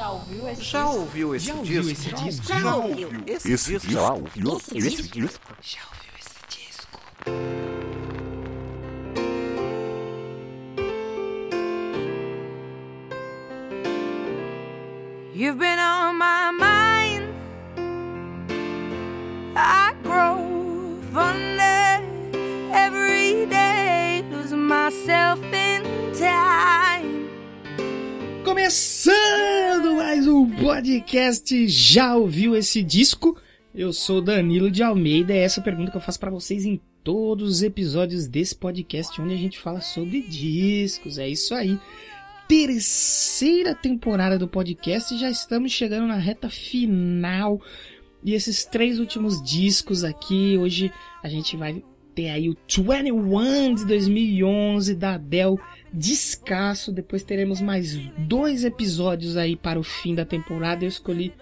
Já ouviu esse Já disco? ouviu esse Já disco? ouviu esse disco? Já ouviu esse, Esse disco? já ouviu Esse esse disco? disco? Já ouviu esse disco? You've been on my mind. I grow fonder every day, lose myself in time. Começando podcast Já ouviu esse disco? Eu sou Danilo de Almeida é essa pergunta que eu faço pra vocês em todos os episódios desse podcast onde a gente fala sobre discos. É isso aí. Terceira temporada do podcast já estamos chegando na reta final. E esses três últimos discos aqui, hoje a gente vai ter aí o 21 de 2011 da Adele descasso. Depois teremos mais dois episódios aí para o fim da temporada. Eu escolhi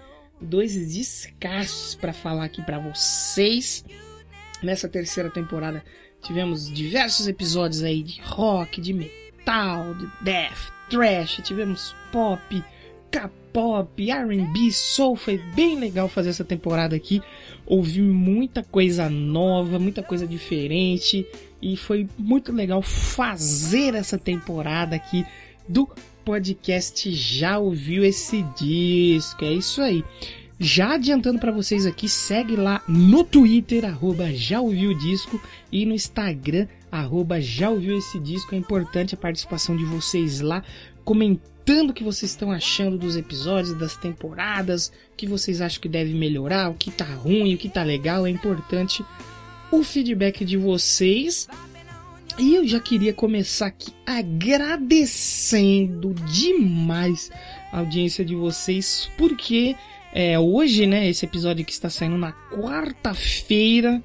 dois descassos para falar aqui para vocês. Nessa terceira temporada tivemos diversos episódios aí de rock, de metal, de death, thrash, tivemos pop, K-pop, R&B, soul. Foi bem legal fazer essa temporada aqui. Ouvi muita coisa nova, muita coisa diferente e foi muito legal fazer essa temporada aqui do podcast Já ouviu esse disco? É isso aí. Já adiantando para vocês aqui, segue lá no Twitter, arroba já ouviu o disco, e no Instagram, arroba já ouviu esse disco. É importante a participação de vocês lá, comentando o que vocês estão achando dos episódios, das temporadas, o que vocês acham que deve melhorar, o que tá ruim, o que tá legal. É importante o feedback de vocês. E eu já queria começar aqui agradecendo demais a audiência de vocês, porque é, hoje, né, esse episódio que está saindo na quarta-feira,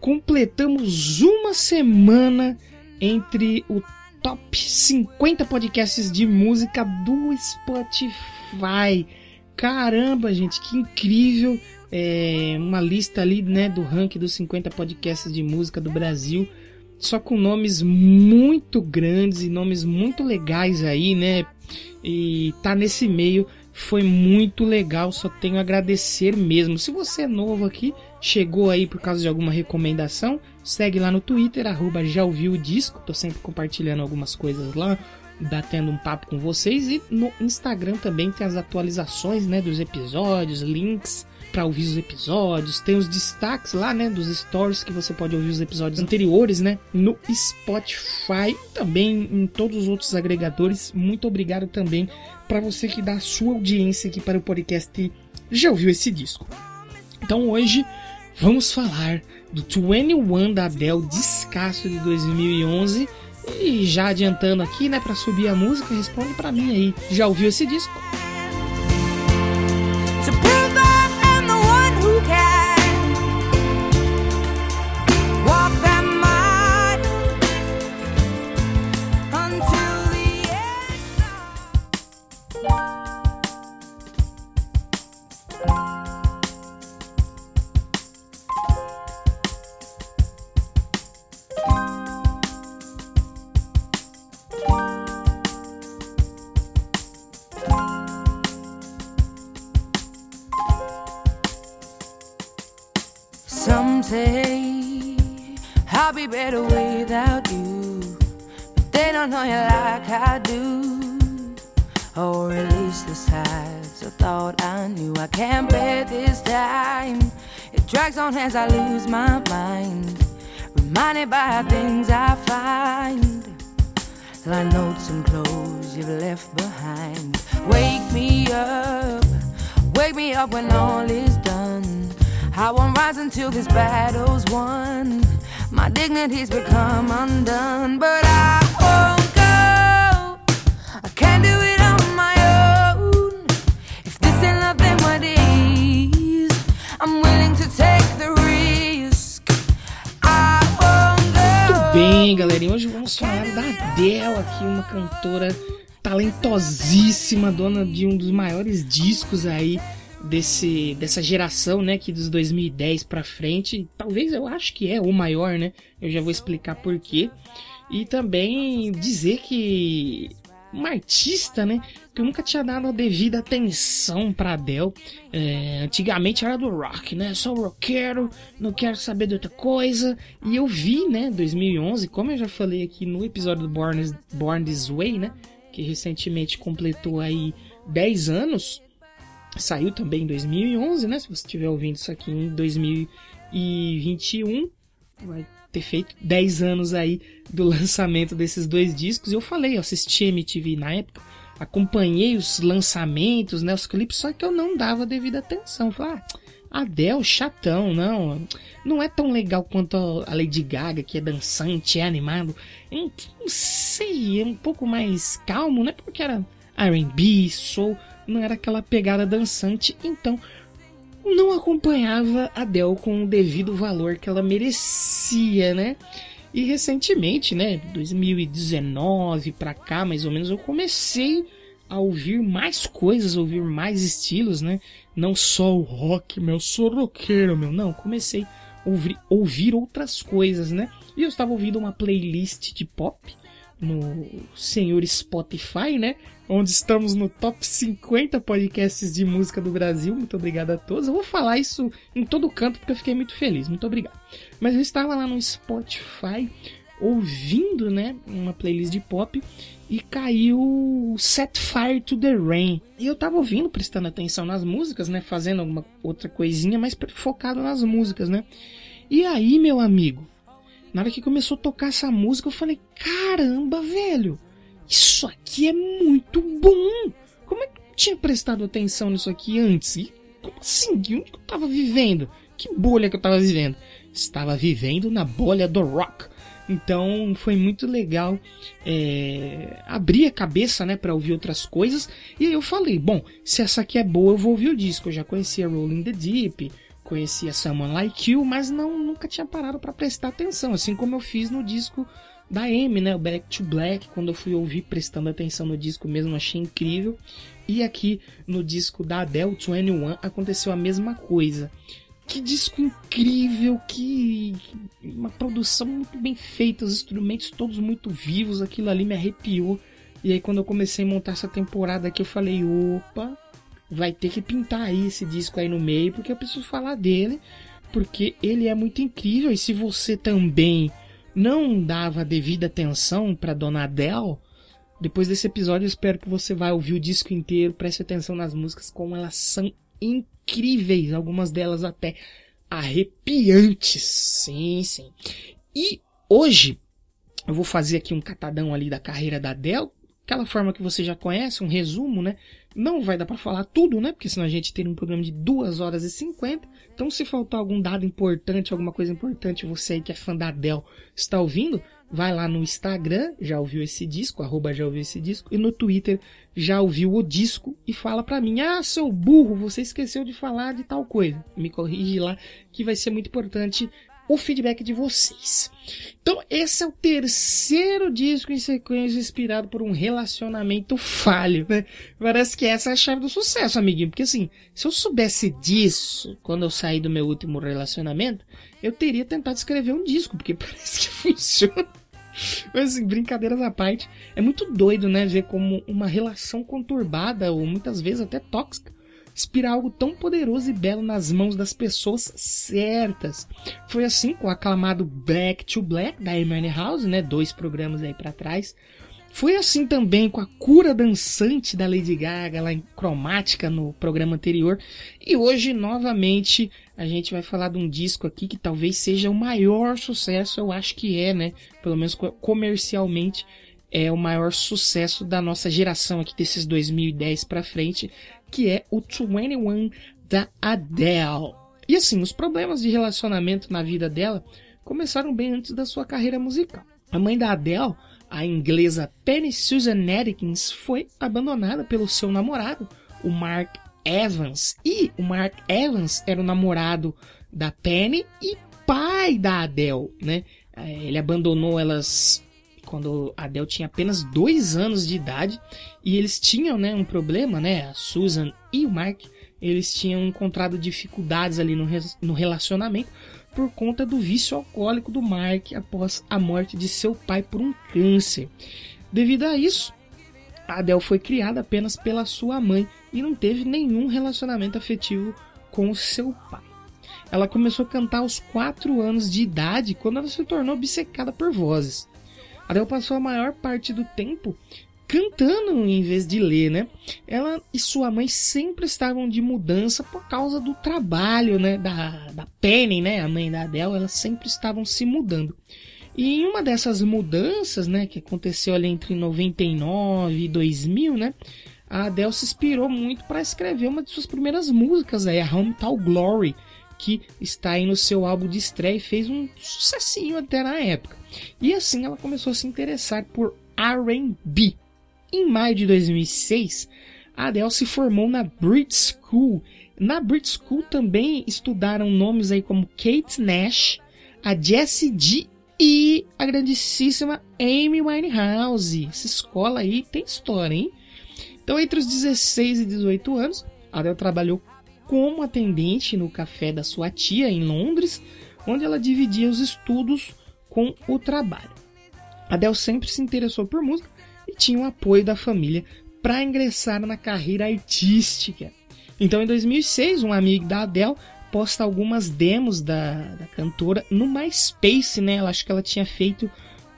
completamos uma semana entre o top 50 podcasts de música do Spotify. Caramba, gente, que incrível! É, uma lista ali, né, do ranking dos 50 podcasts de música do Brasil só com nomes muito grandes e nomes muito legais aí, né? E tá nesse meio foi muito legal, só tenho a agradecer mesmo. Se você é novo aqui, chegou aí por causa de alguma recomendação, segue lá no Twitter, arroba já ouviu o disco, tô sempre compartilhando algumas coisas lá, batendo um papo com vocês e no Instagram também tem as atualizações, né, dos episódios, links para ouvir os episódios, tem os destaques lá, né, dos stories que você pode ouvir os episódios anteriores, né, no Spotify, também em todos os outros agregadores. Muito obrigado também para você que dá a sua audiência aqui para o podcast Já ouviu esse disco. Então hoje vamos falar do 21 da Adele Descasso de 2011 e já adiantando aqui, né, para subir a música, responde para mim aí. Já ouviu esse disco? Like notes and clothes you've left behind. Wake me up, wake me up when all is done. I won't rise until this battle's won. My dignity's become undone, but I bem, galerinha. Hoje vamos falar da Adele aqui, uma cantora talentosíssima, dona de um dos maiores discos aí desse dessa geração, né, que dos 2010 pra frente, talvez eu acho que é o maior, né? Eu já vou explicar por quê. E também dizer que uma artista, né? Que eu nunca tinha dado a devida atenção pra Adele. É, antigamente era do rock, né? Sou roqueiro, não quero saber de outra coisa. E eu vi, né, 2011, como eu já falei aqui no episódio do Born, Born This Way, né? Que recentemente completou aí 10 anos. Saiu também em 2011, né? Se você estiver ouvindo isso aqui em 2021, vai ter feito 10 anos aí do lançamento desses dois discos. E eu falei, eu assisti MTV na época, acompanhei os lançamentos, né, os clipes, só que eu não dava devida atenção. Falei, ah, Adele, chatão, não, não é tão legal quanto a Lady Gaga, que é dançante, é animado. Não sei, é um pouco mais calmo, né, porque era R&B, soul, não era aquela pegada dançante, então não acompanhava a Adele com o devido valor que ela merecia, né? E recentemente, né, 2019 para cá, mais ou menos, eu comecei a ouvir mais coisas, ouvir mais estilos, né? Não só o rock, meu, sou roqueiro, meu, não, comecei a ouvir, ouvir outras coisas, né? E eu estava ouvindo uma playlist de pop no senhor Spotify, né? Onde estamos no top 50 podcasts de música do Brasil. Muito obrigado a todos. Eu vou falar isso em todo canto porque eu fiquei muito feliz. Muito obrigado. Mas eu estava lá no Spotify ouvindo, né, uma playlist de pop e caiu Set Fire to the Rain. E eu tava ouvindo, prestando atenção nas músicas, né, fazendo alguma outra coisinha, mas focado nas músicas, né? E aí, meu amigo, na hora que começou a tocar essa música, eu falei: caramba, velho, isso aqui é muito bom! Como é que eu tinha prestado atenção nisso aqui antes? E como assim? Onde que eu tava vivendo? Que bolha que eu tava vivendo? Estava vivendo na bolha do rock. Então foi muito legal é, abrir a cabeça né, para ouvir outras coisas. E aí eu falei: bom, se essa aqui é boa, eu vou ouvir o disco. Eu já conhecia Rolling the Deep, conhecia Someone Like You, mas não nunca tinha parado para prestar atenção, assim como eu fiz no disco da Amy, né, o Back to Black, quando eu fui ouvir prestando atenção no disco mesmo, achei incrível. E aqui no disco da Adele 21 aconteceu a mesma coisa. Que disco incrível, que uma produção muito bem feita, os instrumentos todos muito vivos, aquilo ali me arrepiou. E aí quando eu comecei a montar essa temporada aqui, eu falei, opa, vai ter que pintar aí esse disco aí no meio, porque eu preciso falar dele, porque ele é muito incrível. E se você também não dava devida atenção para Dona Adele, depois desse episódio eu espero que você vá ouvir o disco inteiro, preste atenção nas músicas, como elas são incríveis, algumas delas até arrepiantes. Sim, sim. E hoje eu vou fazer aqui um catadão ali da carreira da Adele, aquela forma que você já conhece, um resumo, né? Não vai dar para falar tudo, né? Porque senão a gente teria um programa de 2 horas e 50. Então, se faltar algum dado importante, alguma coisa importante, você aí que é fã da Adele está ouvindo, vai lá no Instagram, já ouviu esse disco, arroba já ouviu esse disco, e no Twitter já ouviu o disco e fala para mim, ah, seu burro, você esqueceu de falar de tal coisa. Me corrige lá, que vai ser muito importante o feedback de vocês. Então, esse é o terceiro disco em sequência inspirado por um relacionamento falho, né? Parece que essa é a chave do sucesso, amiguinho. Porque assim, se eu soubesse disso quando eu saí do meu último relacionamento, eu teria tentado escrever um disco, porque parece que funciona. Mas assim, brincadeiras à parte, é muito doido, né? Ver como uma relação conturbada, ou muitas vezes até tóxica, inspirar algo tão poderoso e belo nas mãos das pessoas certas. Foi assim com o aclamado Back to Black da Amy House, né? Dois programas aí para trás. Foi assim também com a cura dançante da Lady Gaga lá em Cromática no programa anterior. E hoje, novamente, a gente vai falar de um disco aqui que talvez seja o maior sucesso, eu acho que é, né? Pelo menos comercialmente, é o maior sucesso da nossa geração aqui desses 2010 para frente, que é o 21 da Adele. E assim, os problemas de relacionamento na vida dela começaram bem antes da sua carreira musical. A mãe da Adele, a inglesa Penny Susan Atkins, foi abandonada pelo seu namorado, o Mark Evans. E o Mark Evans era o namorado da Penny e pai da Adele, né? É, ele abandonou elas quando Adele tinha apenas dois anos de idade e eles tinham né, um problema, né? A Susan e o Mark, eles tinham encontrado dificuldades ali no, no relacionamento por conta do vício alcoólico do Mark após a morte de seu pai por um câncer. Devido a isso, a Adele foi criada apenas pela sua mãe e não teve nenhum relacionamento afetivo com seu pai. Ela começou a cantar aos 4 anos de idade quando ela se tornou obcecada por vozes. Adele passou a maior parte do tempo cantando em vez de ler, né? Ela e sua mãe sempre estavam de mudança por causa do trabalho, né? Da, da Penny, né? A mãe da Adele, elas sempre estavam se mudando. E em uma dessas mudanças, né, que aconteceu ali entre 99 e 2000, né, a Adele se inspirou muito para escrever uma de suas primeiras músicas, aí, a Hometown Glory, que está aí no seu álbum de estreia e fez um sucessinho até na época. E assim ela começou a se interessar por R&B. Em maio de 2006, a Adele se formou na Brit School. Na Brit School também estudaram nomes aí como Kate Nash, a Jessie G e a grandíssima Amy Winehouse. Essa escola aí tem história, hein? Então, entre os 16 e 18 anos, a Adele trabalhou como atendente no café da sua tia em Londres, onde ela dividia os estudos com o trabalho. Adele sempre se interessou por música e tinha o apoio da família para ingressar na carreira artística. Então, em 2006, um amigo da Adele posta algumas demos da, da cantora no MySpace, né? Ela acho que ela tinha feito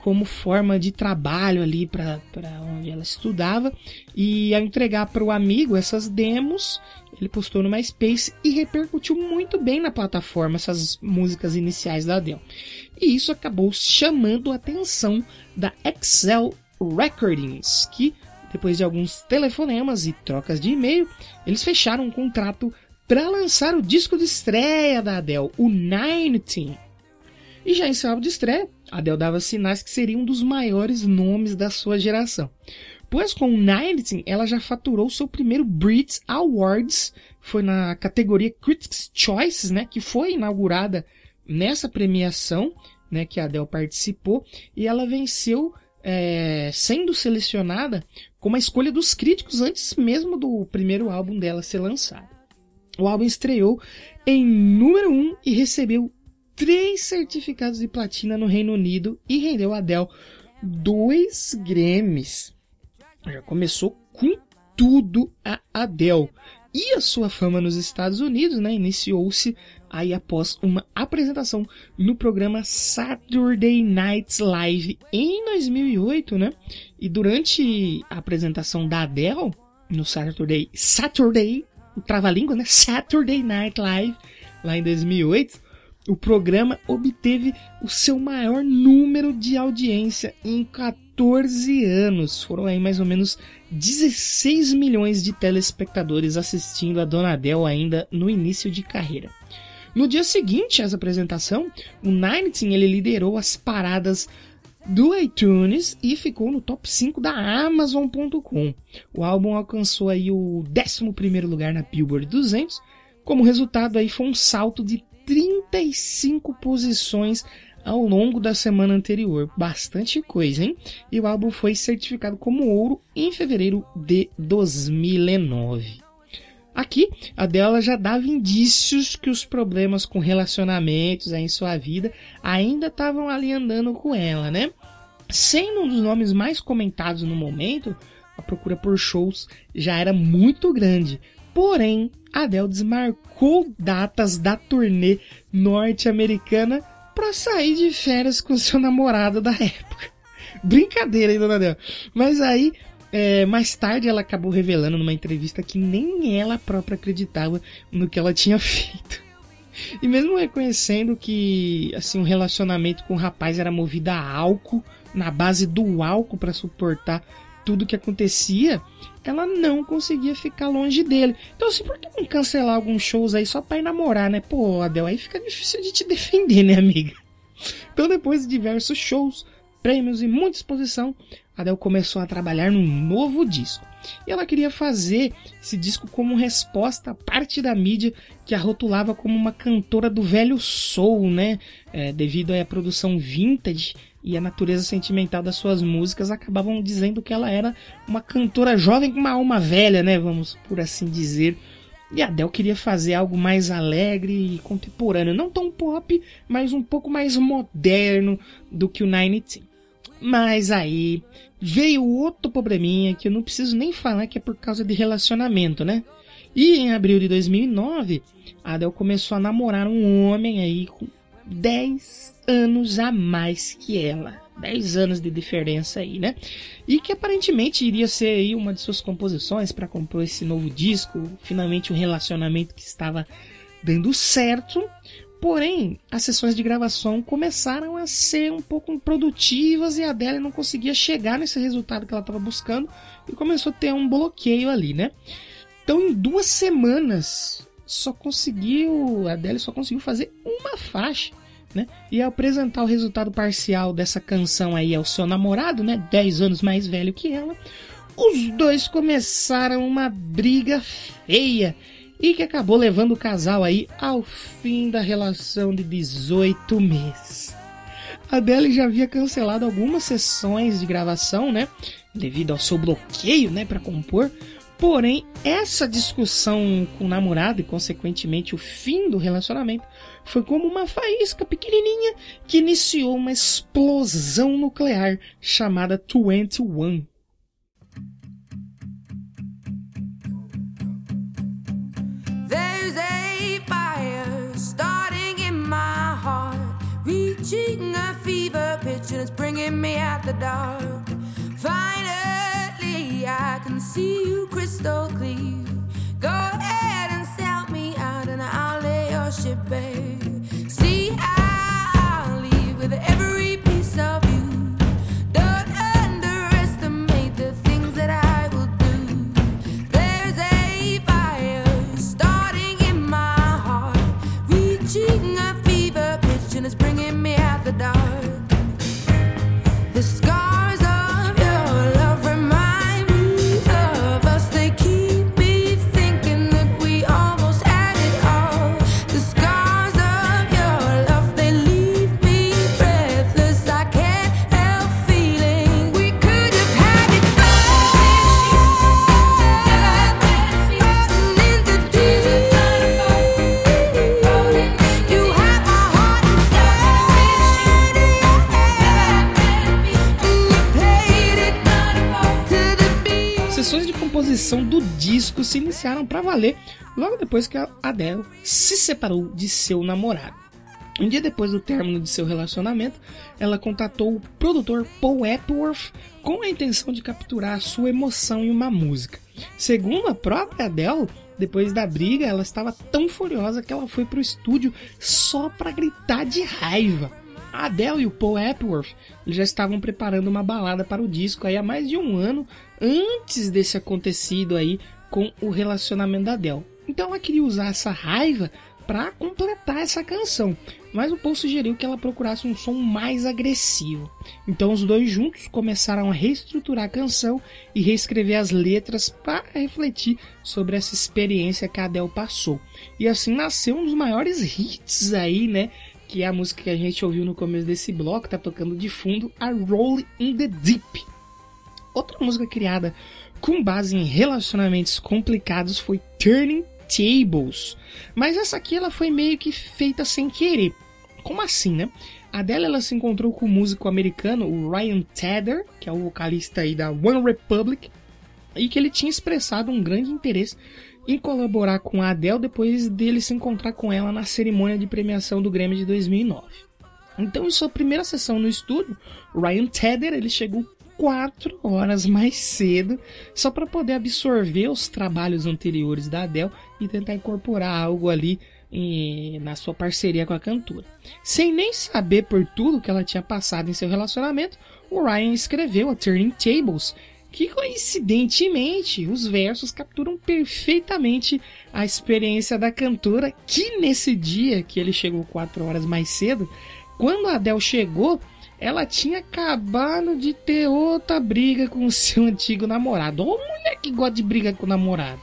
como forma de trabalho ali para onde ela estudava. E ao entregar para o amigo essas demos, ele postou no MySpace e repercutiu muito bem na plataforma essas músicas iniciais da Adele. E isso acabou chamando a atenção da Excel Recordings, que depois de alguns telefonemas e trocas de e-mail, eles fecharam um contrato para lançar o disco de estreia da Adele, o 19. E já em seu álbum de estreia, Adele dava sinais que seria um dos maiores nomes da sua geração. Pois com o 19, ela já faturou seu primeiro Brit Awards, foi na categoria Critics' Choices, né, que foi inaugurada nessa premiação, né, que a Adele participou, e ela venceu é, sendo selecionada como a escolha dos críticos antes mesmo do primeiro álbum dela ser lançado. O álbum estreou em número 1 e recebeu três certificados de platina no Reino Unido e rendeu a Adele dois Grammys. Já começou com tudo a Adele. E a sua fama nos Estados Unidos, né, iniciou-se aí após uma apresentação no programa Saturday Night Live em 2008, né? E durante a apresentação da Adele no Saturday Saturday trava-língua, né? Saturday Night Live, lá em 2008, o programa obteve o seu maior número de audiência em 14 anos. Foram aí mais ou menos 16 milhões de telespectadores assistindo a Dona ainda no início de carreira. No dia seguinte à apresentação, o Nineteen ele liderou as paradas do iTunes e ficou no top 5 da Amazon.com. O álbum alcançou aí o 11 lugar na Billboard 200. Como resultado aí foi um salto de 35 posições ao longo da semana anterior. Bastante coisa, hein? E o álbum foi certificado como ouro em fevereiro de 2009. Aqui, a dela já dava indícios que os problemas com relacionamentos em sua vida ainda estavam ali andando com ela, né? Sendo um dos nomes mais comentados no momento, a procura por shows já era muito grande. Porém, Adele desmarcou datas da turnê norte-americana para sair de férias com seu namorado da época. Brincadeira, hein, dona Adele? Mas aí é, mais tarde ela acabou revelando numa entrevista que nem ela própria acreditava no que ela tinha feito. E mesmo reconhecendo que assim um relacionamento com o rapaz era movido a álcool, na base do álcool para suportar tudo que acontecia, ela não conseguia ficar longe dele. Então, assim, por que não cancelar alguns shows aí só pra ir namorar, né? Pô, Adel, aí fica difícil de te defender, né, amiga? Então, depois de diversos shows, prêmios e muita exposição, Adele começou a trabalhar num novo disco. E ela queria fazer esse disco como resposta à parte da mídia que a rotulava como uma cantora do velho soul, né? É, devido à produção vintage e a natureza sentimental das suas músicas, acabavam dizendo que ela era uma cantora jovem com uma alma velha, né? Vamos por assim dizer. E a Adele queria fazer algo mais alegre e contemporâneo, não tão pop, mas um pouco mais moderno do que o Nine Mas aí veio outro probleminha que eu não preciso nem falar que é por causa de relacionamento, né? E em abril de 2009, a Adele começou a namorar um homem aí com 10 anos a mais que ela. 10 anos de diferença aí, né? E que aparentemente iria ser aí uma de suas composições para compor esse novo disco, finalmente um relacionamento que estava dando certo. Porém, as sessões de gravação começaram a ser um pouco produtivas e a Adele não conseguia chegar nesse resultado que ela estava buscando e começou a ter um bloqueio ali, né? Então, em duas semanas, só conseguiu. A Adele só conseguiu fazer uma faixa. Né? E apresentar o resultado parcial dessa canção aí ao seu namorado, né, 10 anos mais velho que ela, os dois começaram uma briga feia e que acabou levando o casal aí ao fim da relação de 18 meses. A Adele já havia cancelado algumas sessões de gravação, né, devido ao seu bloqueio, né, para compor, Porém, essa discussão com o namorado e, consequentemente, o fim do relacionamento foi como uma faísca pequenininha que iniciou uma explosão nuclear chamada 21. There's a fire starting in my heart, reaching a fever pitch, and it's bringing me out the dark. Finally, I can see you crystal clear. Go ahead and sell me out, and I'll lay your ship bare. Disco se iniciaram para valer logo depois que a Adele se separou de seu namorado. Um dia depois do término de seu relacionamento, ela contatou o produtor Paul Epworth com a intenção de capturar sua emoção em uma música. Segundo a própria Adele, depois da briga, ela estava tão furiosa que ela foi para o estúdio só para gritar de raiva. A Adele e o Paul Epworth já estavam preparando uma balada para o disco aí há mais de um ano antes desse acontecido aí com o relacionamento da Adele. Então ela queria usar essa raiva para completar essa canção, mas o Paul sugeriu que ela procurasse um som mais agressivo. Então os dois juntos começaram a reestruturar a canção e reescrever as letras para refletir sobre essa experiência que a Adele passou. E assim nasceu um dos maiores hits aí, né? que é a música que a gente ouviu no começo desse bloco, tá tocando de fundo, a Roll in the Deep. Outra música criada com base em relacionamentos complicados foi Turning Tables. Mas essa aqui ela foi meio que feita sem querer. Como assim, né? A Adele ela se encontrou com o músico americano o Ryan Tedder, que é o vocalista aí da One Republic, e que ele tinha expressado um grande interesse em colaborar com a Adele depois dele se encontrar com ela na cerimônia de premiação do Grammy de 2009. Então, em sua primeira sessão no estúdio, Ryan Tedder ele chegou quatro horas mais cedo só para poder absorver os trabalhos anteriores da Adele e tentar incorporar algo ali eh, na sua parceria com a cantora. Sem nem saber por tudo que ela tinha passado em seu relacionamento, o Ryan escreveu a Turning Tables, que coincidentemente os versos capturam perfeitamente a experiência da cantora, que nesse dia que ele chegou quatro horas mais cedo, quando a Adele chegou, ela tinha acabado de ter outra briga com o seu antigo namorado. Ô mulher que gosta de briga com o namorado.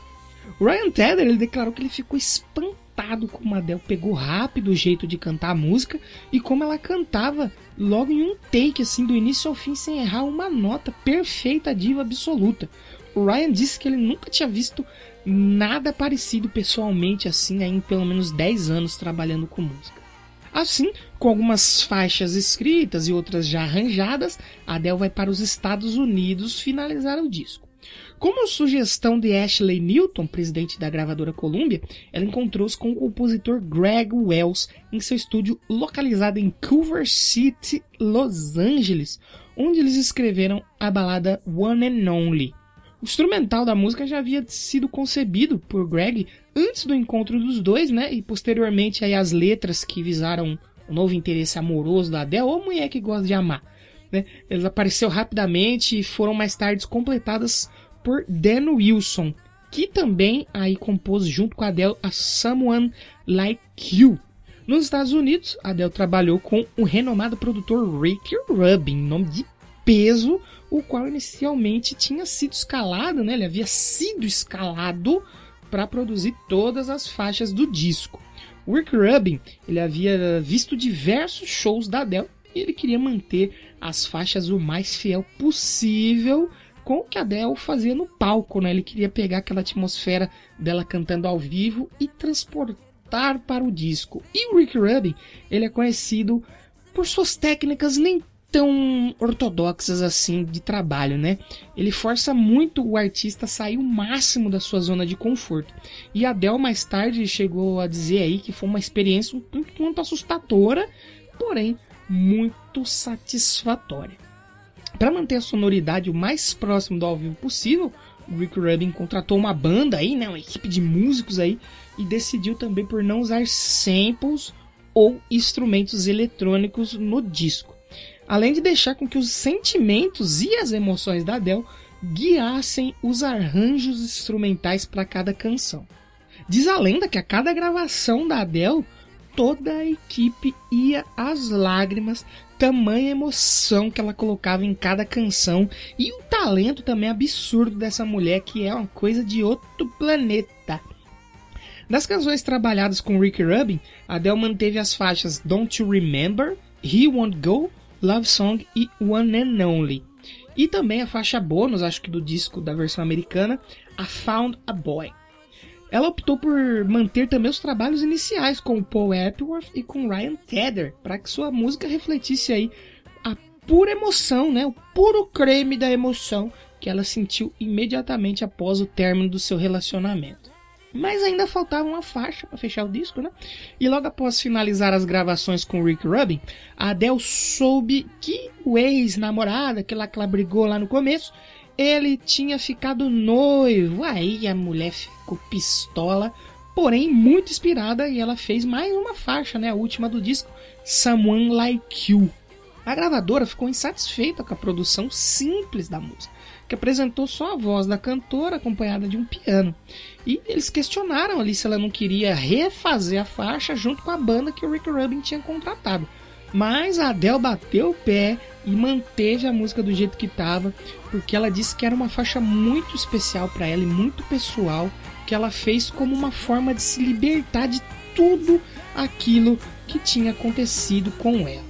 O Ryan Tedder ele declarou que ele ficou espantado como a Adele pegou rápido o jeito de cantar a música e como ela cantava logo em um take, assim, do início ao fim, sem errar uma nota, perfeita diva absoluta. O Ryan disse que ele nunca tinha visto nada parecido pessoalmente assim, em pelo menos 10 anos trabalhando com música. Assim, com algumas faixas escritas e outras já arranjadas, Adele vai para os Estados Unidos finalizar o disco. Como sugestão de Ashley Newton, presidente da gravadora Columbia, ela encontrou-se com o compositor Greg Wells em seu estúdio localizado em Culver City, Los Angeles, onde eles escreveram a balada One and Only. O instrumental da música já havia sido concebido por Greg antes do encontro dos dois, né? E posteriormente aí as letras que visaram o novo interesse amoroso da Adele, ou mulher que gosta de amar. Né? Eles apareceram rapidamente e foram mais tarde completadas por Dan Wilson, que também aí compôs junto com a Adele a Someone Like You. Nos Estados Unidos, Adele trabalhou com o renomado produtor Rick Rubin, nome de peso, o qual inicialmente tinha sido escalado, né? Ele havia sido escalado para produzir todas as faixas do disco. O Rick Rubin, ele havia visto diversos shows da Adele e ele queria manter as faixas o mais fiel possível com o que a Adele fazia no palco, né? Ele queria pegar aquela atmosfera dela cantando ao vivo e transportar para o disco. E o Rick Rubin, ele é conhecido por suas técnicas nem tão ortodoxas assim de trabalho, né? Ele força muito o artista a sair o máximo da sua zona de conforto. E a Adele mais tarde chegou a dizer aí que foi uma experiência um tanto assustadora, porém muito satisfatória. Para manter a sonoridade o mais próximo do ao vivo possível, o Rick Rubin contratou uma banda aí, né, uma equipe de músicos aí, e decidiu também por não usar samples ou instrumentos eletrônicos no disco. Além de deixar com que os sentimentos e as emoções da Adele guiassem os arranjos instrumentais para cada canção. Diz a lenda que a cada gravação da Adele, toda a equipe ia às lágrimas tamanha emoção que ela colocava em cada canção e o talento também absurdo dessa mulher que é uma coisa de outro planeta. Das canções trabalhadas com Ricky Rubin, Adele manteve as faixas Don't You Remember, He Won't Go, Love Song e One and Only. E também a faixa bônus, acho que do disco da versão americana, I Found a Boy. Ela optou por manter também os trabalhos iniciais com Paul Epworth e com Ryan Tedder, para que sua música refletisse aí a pura emoção, né, o puro creme da emoção que ela sentiu imediatamente após o término do seu relacionamento. Mas ainda faltava uma faixa para fechar o disco, né? E logo após finalizar as gravações com Rick Rubin, a Adele soube que o ex-namorada, que ela brigou lá no começo, ele tinha ficado noivo. Aí a mulher ficou pistola, porém muito inspirada e ela fez mais uma faixa, né, a última do disco, Someone Like You. A gravadora ficou insatisfeita com a produção simples da música, que apresentou só a voz da cantora acompanhada de um piano. E eles questionaram ali se ela não queria refazer a faixa junto com a banda que o Rick Rubin tinha contratado. Mas a Adele bateu o pé e manteve a música do jeito que estava, porque ela disse que era uma faixa muito especial para ela e muito pessoal, que ela fez como uma forma de se libertar de tudo aquilo que tinha acontecido com ela.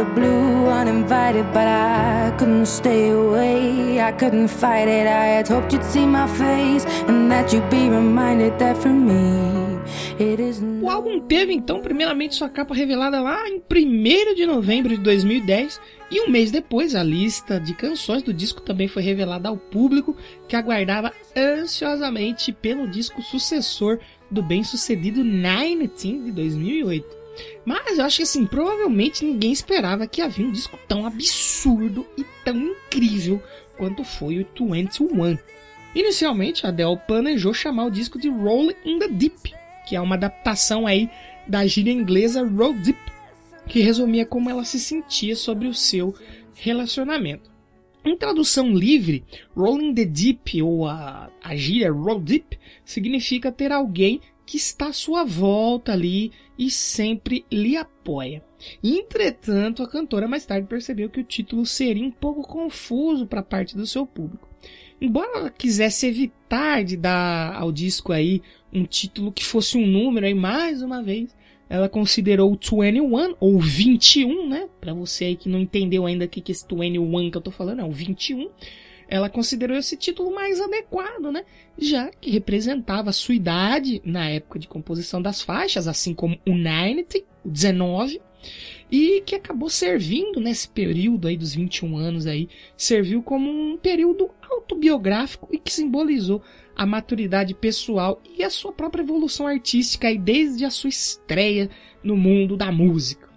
The blue uninvited, but I couldn't stay away. I couldn't fight it. I had hoped you'd see my face and that you'd be reminded that for me. O álbum teve então primeiramente sua capa revelada lá em 1 de novembro de 2010 e um mês depois a lista de canções do disco também foi revelada ao público que aguardava ansiosamente pelo disco sucessor do bem-sucedido Nineteen de 2008. Mas eu acho que assim, provavelmente ninguém esperava que havia um disco tão absurdo e tão incrível quanto foi o 21. Inicialmente, a Adele planejou chamar o disco de Rolling in the Deep, que é uma adaptação aí da gíria inglesa Roll Deep, que resumia como ela se sentia sobre o seu relacionamento. Em tradução livre, Rolling the Deep, ou a, a gíria Roll Deep, significa ter alguém que está à sua volta ali e sempre lhe apoia. Entretanto, a cantora mais tarde percebeu que o título seria um pouco confuso para parte do seu público. Embora ela quisesse evitar de dar ao disco aí um título que fosse um número aí mais uma vez, ela considerou o 21 ou 21, né? Para você aí que não entendeu ainda o que que é esse 21 que eu tô falando, é o 21. Ela considerou esse título mais adequado, né? Já que representava a sua idade na época de composição das faixas, assim como o 90, o 19, e que acabou servindo nesse período aí dos 21 anos aí, serviu como um período autobiográfico e que simbolizou a maturidade pessoal e a sua própria evolução artística aí desde a sua estreia no mundo da música.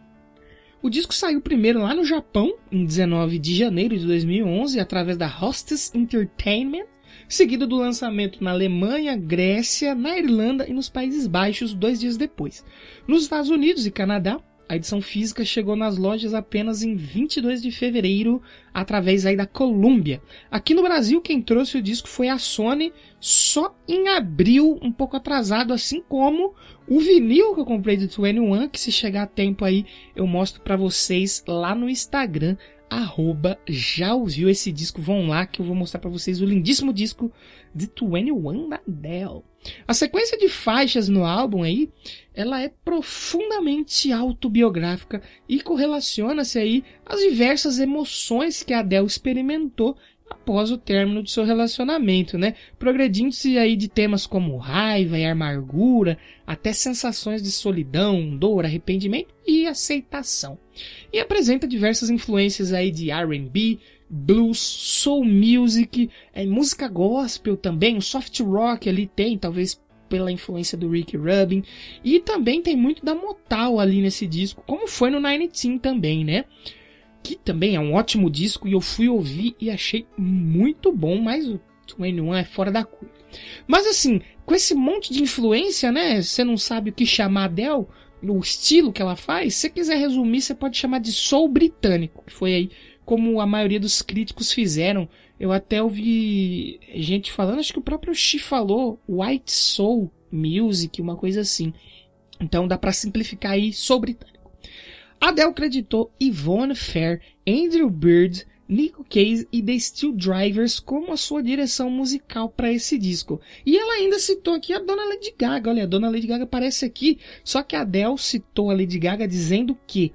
O disco saiu primeiro lá no Japão, em 19 de janeiro de 2011, através da Hostess Entertainment, seguido do lançamento na Alemanha, Grécia, na Irlanda e nos Países Baixos dois dias depois. Nos Estados Unidos e Canadá, a edição física chegou nas lojas apenas em 22 de fevereiro, através aí da Columbia. Aqui no Brasil, quem trouxe o disco foi a Sony, só em abril, um pouco atrasado, assim como o vinil que eu comprei de 21, que se chegar a tempo aí, eu mostro para vocês lá no Instagram, arroba já ouviu esse disco, vão lá que eu vou mostrar para vocês o lindíssimo disco de 21 da Adele. A sequência de faixas no álbum aí, ela é profundamente autobiográfica e correlaciona-se aí às diversas emoções que a Adele experimentou após o término de seu relacionamento, né? Progredindo-se aí de temas como raiva e amargura, até sensações de solidão, dor, arrependimento e aceitação. E apresenta diversas influências aí de R&B, blues, soul music, é, música gospel também, soft rock ali tem, talvez pela influência do Rick Rubin, e também tem muito da Motal ali nesse disco, como foi no Nine Teen também, né? Que também é um ótimo disco e eu fui ouvir e achei muito bom, mas o 21 é fora da curva. Mas assim, com esse monte de influência, né? Você não sabe o que chamar Adele, o estilo que ela faz, se quiser resumir, você pode chamar de soul britânico, que foi aí como a maioria dos críticos fizeram. Eu até ouvi gente falando, acho que o próprio Xi falou White Soul Music, uma coisa assim. Então dá para simplificar aí soul britânico. Adele creditou Yvonne Fair, Andrew Bird, Nico Case e The Steel Drivers como a sua direção musical para esse disco. E ela ainda citou aqui a Dona Lady Gaga. Olha, a Dona Lady Gaga aparece aqui, só que a Adele citou a Lady Gaga dizendo que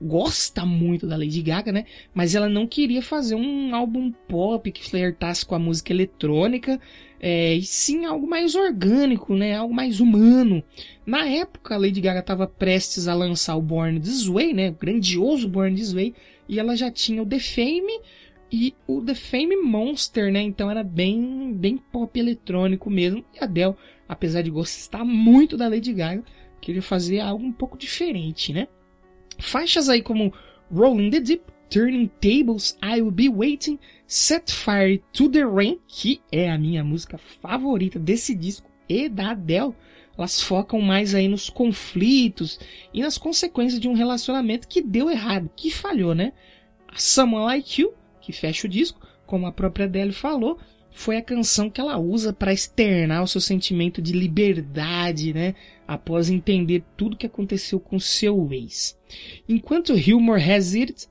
gosta muito da Lady Gaga, né? Mas ela não queria fazer um álbum pop que flertasse com a música eletrônica, é, e sim algo mais orgânico, né? Algo mais humano. Na época, a Lady Gaga estava prestes a lançar o Born This Way, né? O grandioso Born This Way e ela já tinha o The Fame e o The Fame Monster, né? Então era bem, bem pop eletrônico mesmo. E a Adele, apesar de gostar muito da Lady Gaga, queria fazer algo um pouco diferente, né? Faixas aí como Rolling the Deep, Turning Tables, I Will Be Waiting, Set Fire to the Rain, que é a minha música favorita desse disco e da Adele, elas focam mais aí nos conflitos e nas consequências de um relacionamento que deu errado, que falhou, né? A Someone Like You, que fecha o disco, como a própria Adele falou, foi a canção que ela usa para externar o seu sentimento de liberdade, né? Após entender tudo que aconteceu com seu ex. Enquanto Humor Has It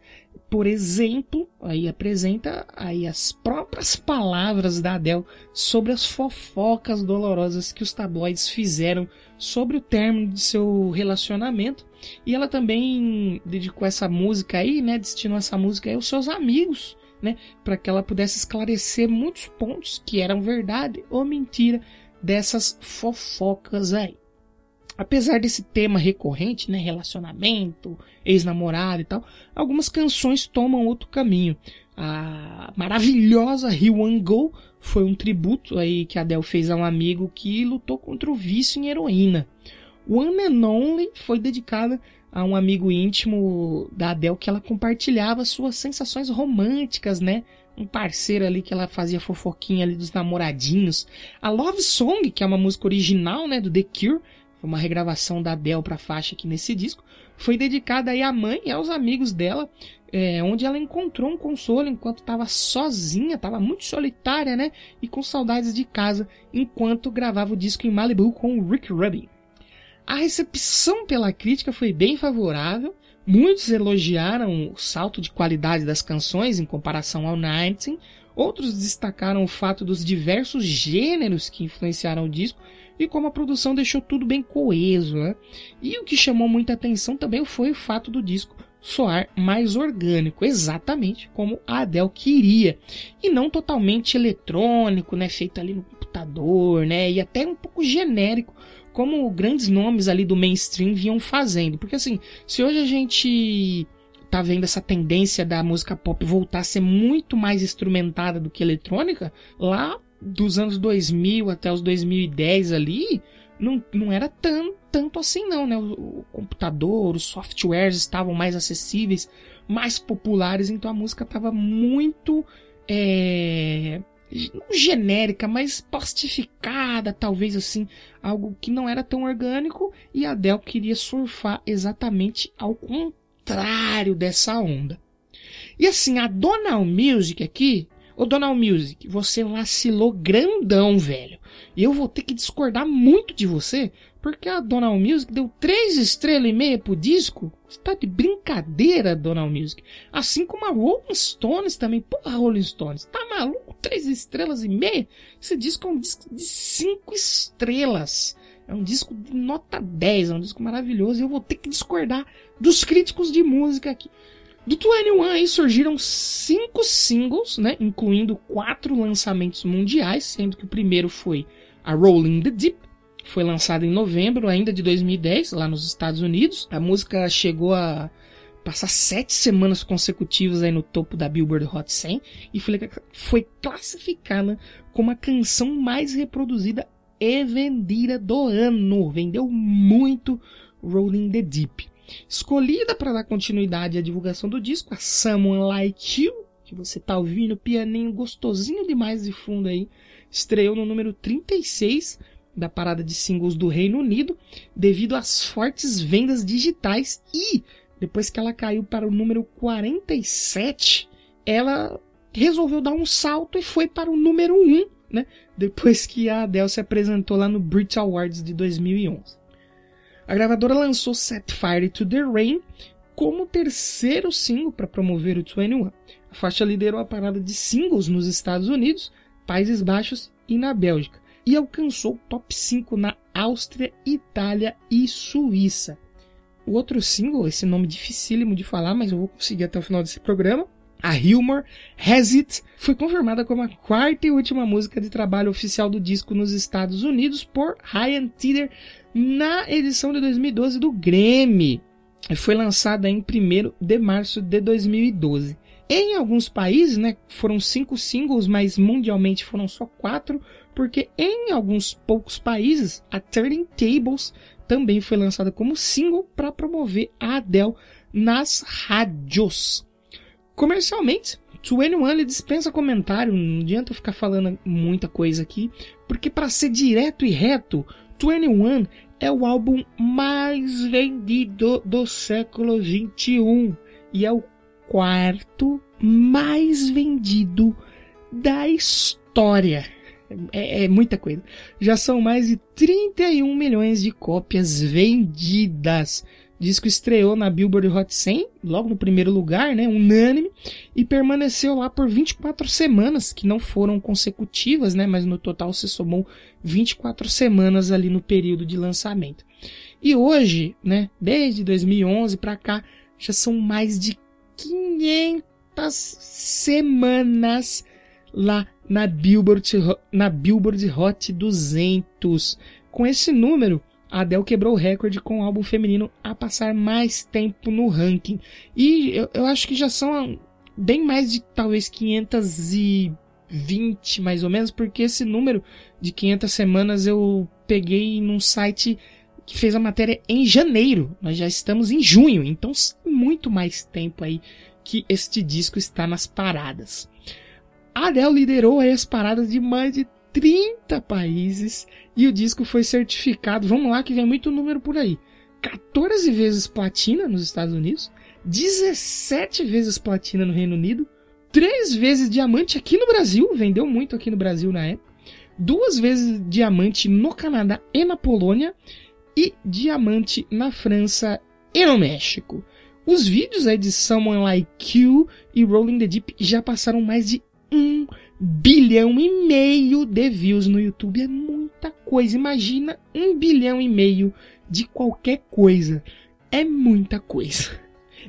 por exemplo, aí apresenta aí as próprias palavras da Adele sobre as fofocas dolorosas que os tabloides fizeram sobre o término de seu relacionamento. E ela também dedicou essa música aí, né, destinou essa música aí aos seus amigos, né, para que ela pudesse esclarecer muitos pontos que eram verdade ou mentira dessas fofocas aí apesar desse tema recorrente, né, relacionamento, ex-namorado e tal, algumas canções tomam outro caminho. A maravilhosa One Go foi um tributo aí que a Adele fez a um amigo que lutou contra o vício em heroína. One and Only foi dedicada a um amigo íntimo da Adele que ela compartilhava suas sensações românticas, né? Um parceiro ali que ela fazia fofoquinha ali dos namoradinhos. A Love Song, que é uma música original, né, do The Cure, uma regravação da Adele para faixa aqui nesse disco, foi dedicada aí à mãe e aos amigos dela, é, onde ela encontrou um consolo enquanto estava sozinha, estava muito solitária, né? E com saudades de casa, enquanto gravava o disco em Malibu com o Rick Rubin. A recepção pela crítica foi bem favorável. Muitos elogiaram o salto de qualidade das canções em comparação ao 19. Outros destacaram o fato dos diversos gêneros que influenciaram o disco e como a produção deixou tudo bem coeso. Né? E o que chamou muita atenção também foi o fato do disco soar mais orgânico, exatamente como a Adele queria, e não totalmente eletrônico, né, feito ali no computador, né, e até um pouco genérico, como grandes nomes ali do mainstream vinham fazendo. Porque assim, se hoje a gente tá vendo essa tendência da música pop voltar a ser muito mais instrumentada do que eletrônica, lá dos anos 2000 até os 2010 ali, não, não era tão, tanto assim não, né? O, o computador, os softwares estavam mais acessíveis, mais populares, então a música estava muito é, genérica, mas plastificada, talvez assim, algo que não era tão orgânico, e a Adele queria surfar exatamente ao contrário dessa onda. E assim, a Donald Music aqui, Ô Donald Music, você vacilou grandão, velho. E eu vou ter que discordar muito de você, porque a Donald Music deu três estrelas e meia pro disco. Você tá de brincadeira, Donald Music. Assim como a Rolling Stones também. Porra, Rolling Stones, tá maluco? Três estrelas e meia? Esse disco é um disco de cinco estrelas. É um disco de nota 10, é um disco maravilhoso. E eu vou ter que discordar dos críticos de música aqui. Do 21 aí surgiram cinco singles, né, incluindo quatro lançamentos mundiais, sendo que o primeiro foi a Rolling the Deep, foi lançado em novembro ainda de 2010, lá nos Estados Unidos. A música chegou a passar sete semanas consecutivas aí no topo da Billboard Hot 100 e foi classificada como a canção mais reproduzida e vendida do ano. Vendeu muito Rolling the Deep. Escolhida para dar continuidade à divulgação do disco, a Someone Like You, que você tá ouvindo, pianinho gostosinho demais de fundo aí, estreou no número 36 da parada de singles do Reino Unido, devido às fortes vendas digitais e depois que ela caiu para o número 47, ela resolveu dar um salto e foi para o número 1, né? Depois que a Adele se apresentou lá no Brit Awards de 2011. A gravadora lançou Set Fire to the Rain como terceiro single para promover o 21. A faixa liderou a parada de singles nos Estados Unidos, Países Baixos e na Bélgica, e alcançou o top 5 na Áustria, Itália e Suíça. O outro single, esse nome dificílimo de falar, mas eu vou conseguir até o final desse programa, a Humor Has It, foi confirmada como a quarta e última música de trabalho oficial do disco nos Estados Unidos por Ryan Tedder na edição de 2012 do Grammy. Foi lançada em 1 de março de 2012. Em alguns países, né, foram cinco singles, mas mundialmente foram só quatro, porque em alguns poucos países a Turning Tables também foi lançada como single para promover a Adele nas rádios. Comercialmente, 21 ele dispensa comentário, não adianta eu ficar falando muita coisa aqui, porque para ser direto e reto, 21 é o álbum mais vendido do século 21 e é o quarto mais vendido da história. É, é, muita coisa. Já são mais de 31 milhões de cópias vendidas. Disco estreou na Billboard Hot 100, logo no primeiro lugar, né, unânime, e permaneceu lá por 24 semanas, que não foram consecutivas, né, mas no total se somou 24 semanas ali no período de lançamento. E hoje, né, desde 2011 para cá, já são mais de 500 semanas lá na Billboard, na Billboard Hot 200. Com esse número, a Adele quebrou o recorde com o álbum feminino a passar mais tempo no ranking. E eu, eu acho que já são bem mais de talvez 520 mais ou menos, porque esse número de 500 semanas eu peguei num site que fez a matéria em janeiro. Nós já estamos em junho, então muito mais tempo aí que este disco está nas paradas. A Adele liderou aí as paradas de mais de 30 países e o disco foi certificado, vamos lá que vem muito número por aí. 14 vezes platina nos Estados Unidos, 17 vezes platina no Reino Unido, 3 vezes diamante aqui no Brasil, vendeu muito aqui no Brasil na época, duas vezes diamante no Canadá e na Polônia e diamante na França e no México. Os vídeos aí de Someone Like You e Rolling the Deep já passaram mais de um bilhão e meio de views no YouTube. É muita coisa. Imagina um bilhão e meio de qualquer coisa. É muita coisa.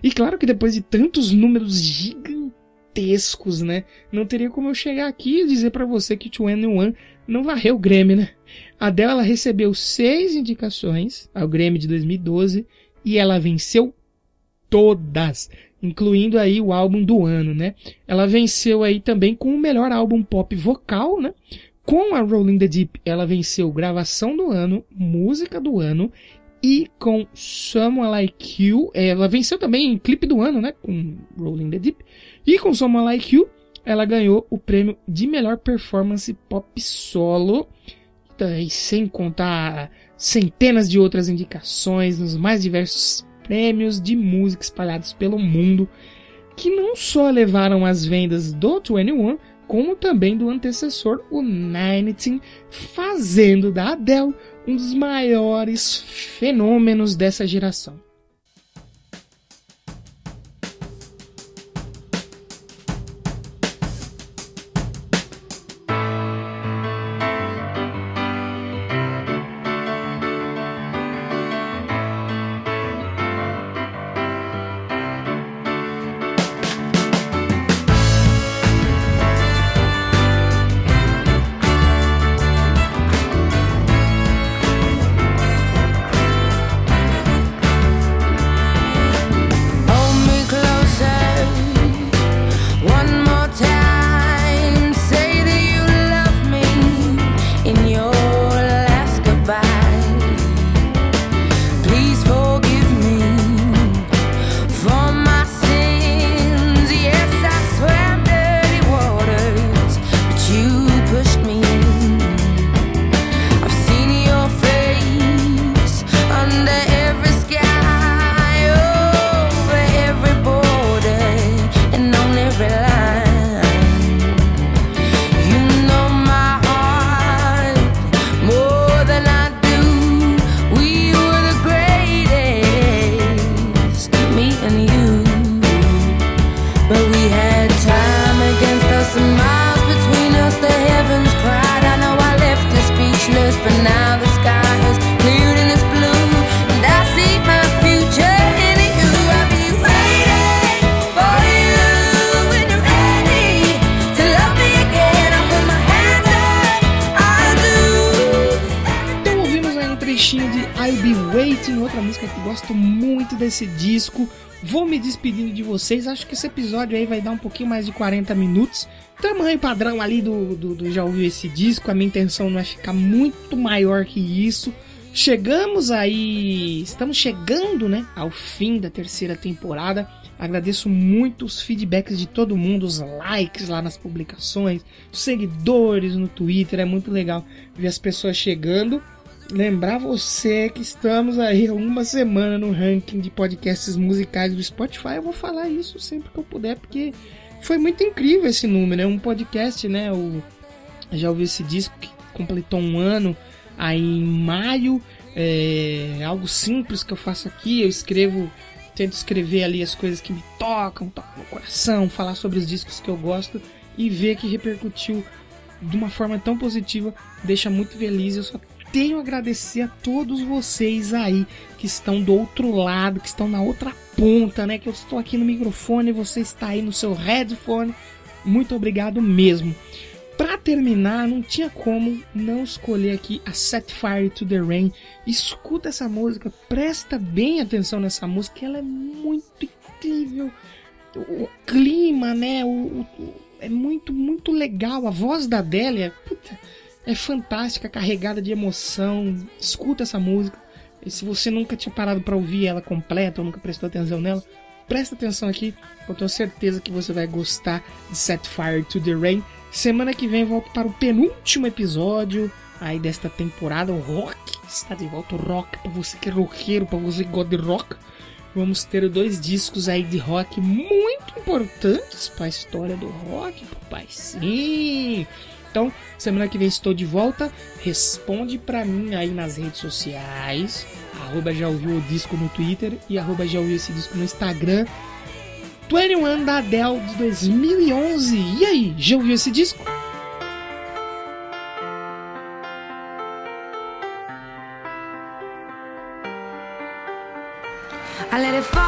E claro que depois de tantos números gigantescos, né? Não teria como eu chegar aqui e dizer para você que 21 não varreu o Grammy, né? A dela recebeu seis indicações ao Grammy de 2012 e ela venceu todas, incluindo aí o álbum do ano, né? Ela venceu aí também com o melhor álbum pop vocal, né? Com a Rolling the Deep, ela venceu gravação do ano, música do ano e com Someone Like You, ela venceu também em clipe do ano, né? Com Rolling the Deep. E com Someone Like You, ela ganhou o prêmio de melhor performance pop solo. E sem contar centenas de outras indicações nos mais diversos prêmios de música espalhados pelo mundo, que não só levaram as vendas do 21, como também do antecessor, o 19, fazendo da Adele um dos maiores fenômenos dessa geração. Desse disco. Vou me despedindo de vocês. Acho que esse episódio aí vai dar um pouquinho mais de 40 minutos. Tamanho padrão ali do, do, do já ouviu esse disco. A minha intenção não é ficar muito maior que isso. Chegamos aí, estamos chegando, né, ao fim da terceira temporada. Agradeço muito os feedbacks de todo mundo, os likes lá nas publicações, os seguidores no Twitter, é muito legal ver as pessoas chegando lembrar você que estamos aí uma semana no ranking de podcasts musicais do Spotify. Eu vou falar isso sempre que eu puder, porque foi muito incrível esse número. É um podcast, né? O, já ouvi esse disco que completou um ano aí em maio. É algo simples que eu faço aqui. Eu escrevo, tento escrever ali as coisas que me tocam, tocam no coração, falar sobre os discos que eu gosto e ver que repercutiu de uma forma tão positiva deixa muito feliz. Eu só tenho a agradecer a todos vocês aí que estão do outro lado, que estão na outra ponta, né? Que eu estou aqui no microfone e você está aí no seu headphone. Muito obrigado mesmo. Para terminar, não tinha como não escolher aqui a Set Fire to the Rain. Escuta essa música, presta bem atenção nessa música, ela é muito incrível. O, clima, né? O, o, é muito, muito legal. A voz da Adélia, puta, é fantástica, carregada de emoção. Escuta essa música. E se você nunca tinha parado para ouvir ela completa ou nunca prestou atenção nela, presta atenção aqui. Eu tenho certeza que você vai gostar de Set Fire to the Rain. Semana que vem volto para o penúltimo episódio aí desta temporada. O rock está de volta. O rock para você que é roqueiro, para você que gosta de rock. Vamos ter dois discos aí de rock muito importantes para a história do rock, papai. Sim! Então, semana que vem estou de volta. Responde para mim aí nas redes sociais. Arroba já ouviu o disco no Twitter e arroba já ouviu esse disco no Instagram. 21 da Adele de 2011. E aí, já ouviu esse disco? I let it fall.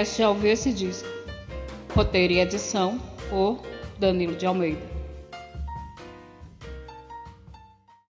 podcast ao ouvir esse disco. Roteiro e edição por Danilo de Almeida.